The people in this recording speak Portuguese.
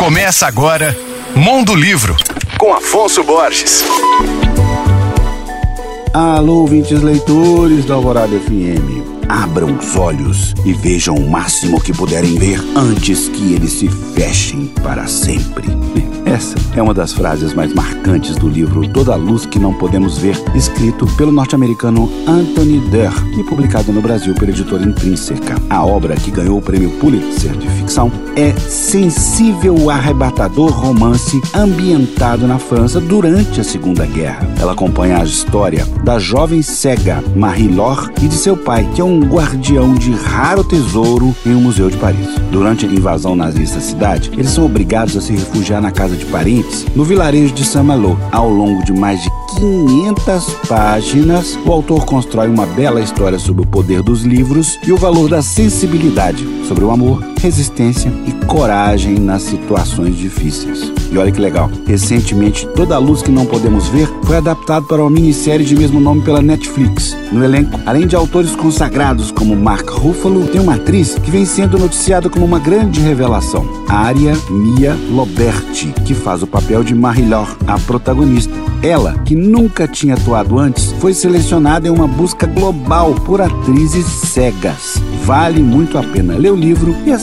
Começa agora Mundo Livro, com Afonso Borges. Alô, ouvintes leitores da Alvorada FM. Abram os olhos e vejam o máximo que puderem ver antes que eles se fechem para sempre. Essa é uma das frases mais marcantes do livro Toda a Luz que Não Podemos Ver, escrito pelo norte-americano Anthony Durr e publicado no Brasil pela editora Intrínseca. A obra, que ganhou o prêmio Pulitzer de ficção, é sensível arrebatador romance ambientado na França durante a Segunda Guerra. Ela acompanha a história da jovem cega Marie-Laure e de seu pai, que é um guardião de raro tesouro em um museu de Paris. Durante a invasão nazista à cidade, eles são obrigados a se refugiar na casa de parentes no vilarejo de Saint-Malo. Ao longo de mais de 500 páginas, o autor constrói uma bela história sobre o poder dos livros e o valor da sensibilidade, sobre o amor, resistência e coragem nas situações difíceis. E olha que legal, recentemente Toda a Luz que Não Podemos Ver foi adaptado para uma minissérie de mesmo nome pela Netflix. No elenco, além de autores consagrados como Mark Ruffalo, tem uma atriz que vem sendo noticiada como uma grande revelação, Aria Mia Loberti, que faz o papel de Marie-Laure, a protagonista. Ela, que nunca tinha atuado antes, foi selecionada em uma busca global por atrizes cegas. Vale muito a pena ler o livro e